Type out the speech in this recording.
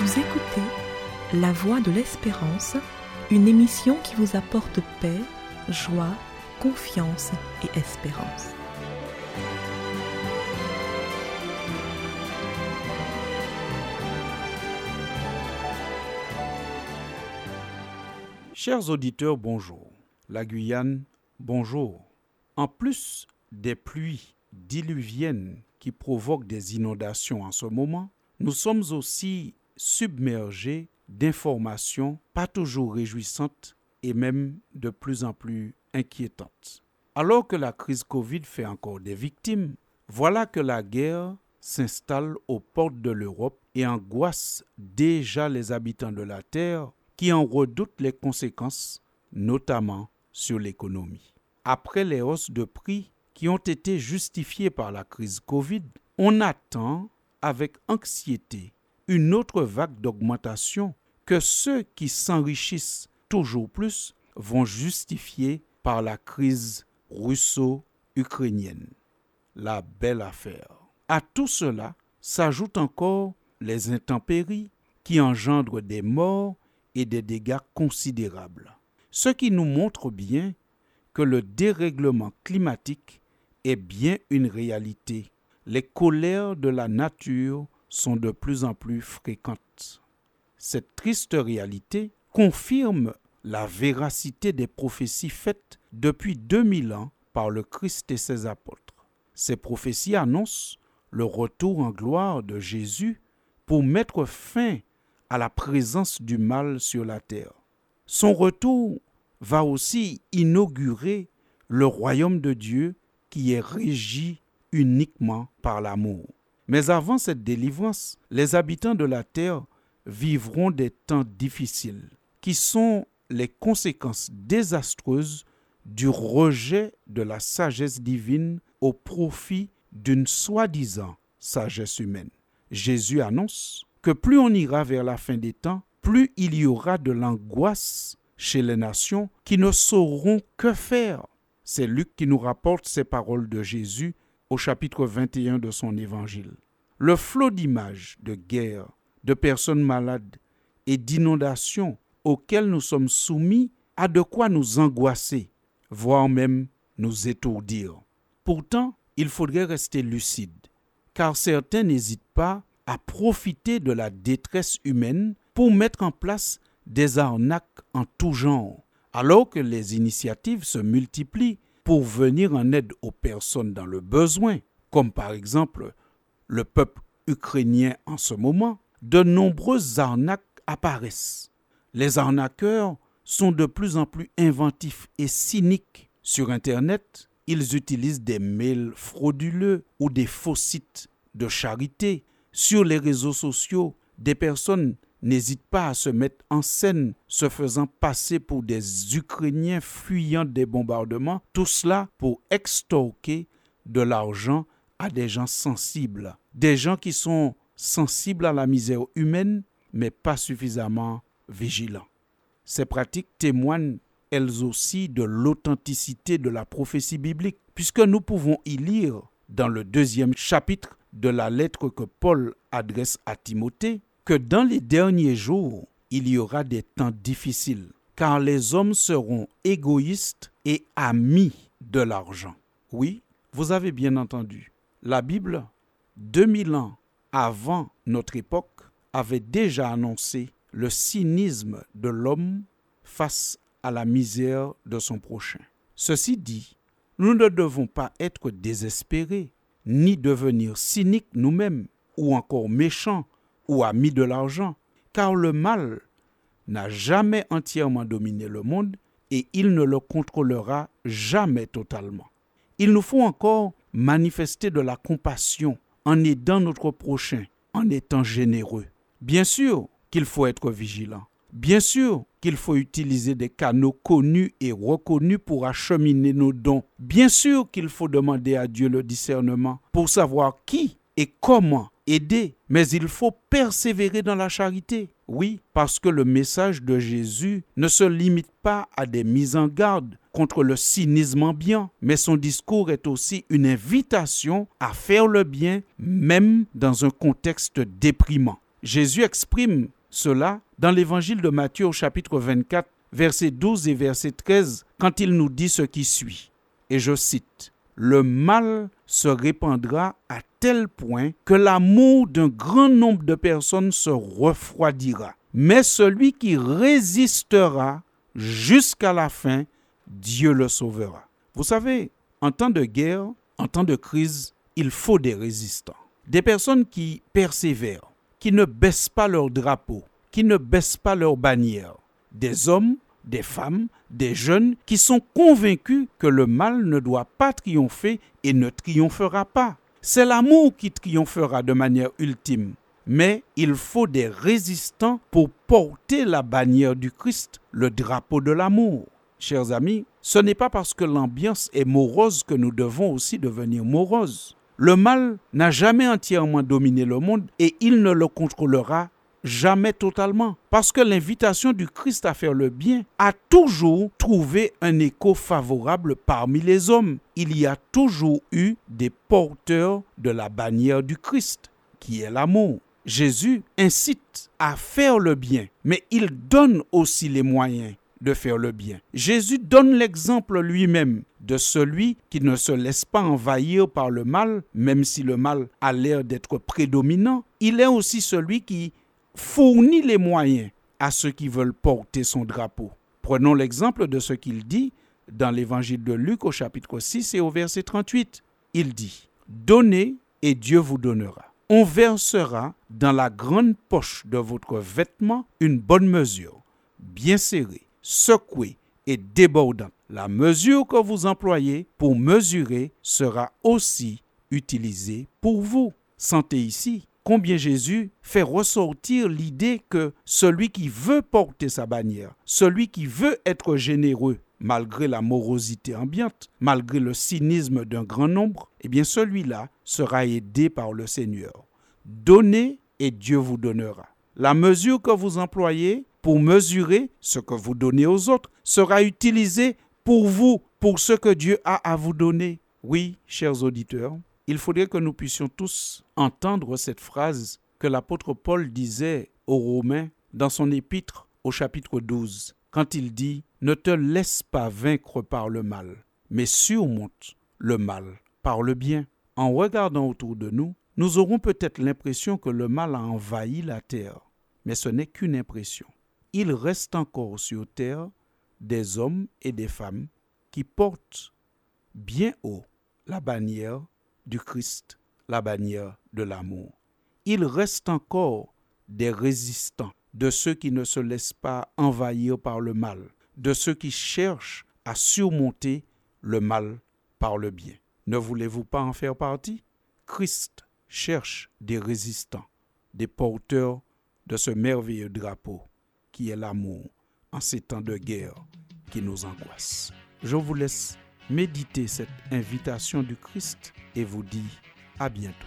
Vous écoutez La Voix de l'Espérance, une émission qui vous apporte paix, joie, confiance et espérance. Chers auditeurs, bonjour. La Guyane, bonjour. En plus des pluies diluviennes qui provoquent des inondations en ce moment, nous sommes aussi submergés d'informations pas toujours réjouissantes et même de plus en plus inquiétantes. Alors que la crise Covid fait encore des victimes, voilà que la guerre s'installe aux portes de l'Europe et angoisse déjà les habitants de la Terre qui en redoutent les conséquences, notamment sur l'économie. Après les hausses de prix qui ont été justifiées par la crise Covid, on attend avec anxiété une autre vague d'augmentation que ceux qui s'enrichissent toujours plus vont justifier par la crise russo-ukrainienne. La belle affaire. À tout cela s'ajoutent encore les intempéries qui engendrent des morts et des dégâts considérables. Ce qui nous montre bien que le dérèglement climatique est bien une réalité. Les colères de la nature sont de plus en plus fréquentes. Cette triste réalité confirme la véracité des prophéties faites depuis 2000 ans par le Christ et ses apôtres. Ces prophéties annoncent le retour en gloire de Jésus pour mettre fin à la présence du mal sur la terre. Son retour va aussi inaugurer le royaume de Dieu qui est régi uniquement par l'amour. Mais avant cette délivrance, les habitants de la terre vivront des temps difficiles, qui sont les conséquences désastreuses du rejet de la sagesse divine au profit d'une soi-disant sagesse humaine. Jésus annonce que plus on ira vers la fin des temps, plus il y aura de l'angoisse chez les nations qui ne sauront que faire. C'est Luc qui nous rapporte ces paroles de Jésus au chapitre 21 de son évangile. Le flot d'images de guerre, de personnes malades et d'inondations auxquelles nous sommes soumis a de quoi nous angoisser, voire même nous étourdir. Pourtant, il faudrait rester lucide, car certains n'hésitent pas à profiter de la détresse humaine pour mettre en place des arnaques en tout genre, alors que les initiatives se multiplient pour venir en aide aux personnes dans le besoin, comme par exemple le peuple ukrainien en ce moment, de nombreuses arnaques apparaissent. Les arnaqueurs sont de plus en plus inventifs et cyniques. Sur Internet, ils utilisent des mails frauduleux ou des faux sites de charité. Sur les réseaux sociaux, des personnes n'hésitent pas à se mettre en scène, se faisant passer pour des Ukrainiens fuyant des bombardements, tout cela pour extorquer de l'argent à des gens sensibles, des gens qui sont sensibles à la misère humaine, mais pas suffisamment vigilants. Ces pratiques témoignent elles aussi de l'authenticité de la prophétie biblique, puisque nous pouvons y lire dans le deuxième chapitre de la lettre que Paul adresse à Timothée, que dans les derniers jours, il y aura des temps difficiles, car les hommes seront égoïstes et amis de l'argent. Oui, vous avez bien entendu. La Bible, 2000 ans avant notre époque, avait déjà annoncé le cynisme de l'homme face à la misère de son prochain. Ceci dit, nous ne devons pas être désespérés, ni devenir cyniques nous-mêmes, ou encore méchants ou amis de l'argent, car le mal n'a jamais entièrement dominé le monde et il ne le contrôlera jamais totalement. Il nous faut encore manifester de la compassion en aidant notre prochain, en étant généreux. Bien sûr qu'il faut être vigilant. Bien sûr qu'il faut utiliser des canaux connus et reconnus pour acheminer nos dons. Bien sûr qu'il faut demander à Dieu le discernement pour savoir qui et comment aider, mais il faut persévérer dans la charité. Oui, parce que le message de Jésus ne se limite pas à des mises en garde contre le cynisme ambiant, mais son discours est aussi une invitation à faire le bien, même dans un contexte déprimant. Jésus exprime cela dans l'évangile de Matthieu au chapitre 24, verset 12 et verset 13, quand il nous dit ce qui suit. Et je cite, Le mal se répandra à tel point que l'amour d'un grand nombre de personnes se refroidira. Mais celui qui résistera jusqu'à la fin, Dieu le sauvera. Vous savez, en temps de guerre, en temps de crise, il faut des résistants. Des personnes qui persévèrent, qui ne baissent pas leur drapeau, qui ne baissent pas leur bannière. Des hommes, des femmes, des jeunes qui sont convaincus que le mal ne doit pas triompher et ne triomphera pas. C'est l'amour qui triomphera de manière ultime. Mais il faut des résistants pour porter la bannière du Christ, le drapeau de l'amour. Chers amis, ce n'est pas parce que l'ambiance est morose que nous devons aussi devenir moroses. Le mal n'a jamais entièrement dominé le monde et il ne le contrôlera jamais totalement. Parce que l'invitation du Christ à faire le bien a toujours trouvé un écho favorable parmi les hommes. Il y a toujours eu des porteurs de la bannière du Christ, qui est l'amour. Jésus incite à faire le bien, mais il donne aussi les moyens de faire le bien. Jésus donne l'exemple lui-même de celui qui ne se laisse pas envahir par le mal, même si le mal a l'air d'être prédominant. Il est aussi celui qui fournit les moyens à ceux qui veulent porter son drapeau. Prenons l'exemple de ce qu'il dit dans l'évangile de Luc au chapitre 6 et au verset 38. Il dit, Donnez et Dieu vous donnera. On versera dans la grande poche de votre vêtement une bonne mesure, bien serrée, secouée et débordante. La mesure que vous employez pour mesurer sera aussi utilisée pour vous. Sentez ici combien Jésus fait ressortir l'idée que celui qui veut porter sa bannière, celui qui veut être généreux, malgré la morosité ambiante, malgré le cynisme d'un grand nombre, eh bien celui-là sera aidé par le Seigneur. Donnez et Dieu vous donnera. La mesure que vous employez pour mesurer ce que vous donnez aux autres sera utilisée pour vous, pour ce que Dieu a à vous donner. Oui, chers auditeurs, il faudrait que nous puissions tous entendre cette phrase que l'apôtre Paul disait aux Romains dans son épître au chapitre 12, quand il dit Ne te laisse pas vaincre par le mal, mais surmonte le mal par le bien. En regardant autour de nous, nous aurons peut-être l'impression que le mal a envahi la terre, mais ce n'est qu'une impression. Il reste encore sur terre des hommes et des femmes qui portent bien haut la bannière du Christ, la bannière de l'amour. Il reste encore des résistants, de ceux qui ne se laissent pas envahir par le mal, de ceux qui cherchent à surmonter le mal par le bien. Ne voulez-vous pas en faire partie? Christ cherche des résistants, des porteurs de ce merveilleux drapeau qui est l'amour en ces temps de guerre qui nous angoissent. Je vous laisse méditez cette invitation du Christ et vous dit à bientôt.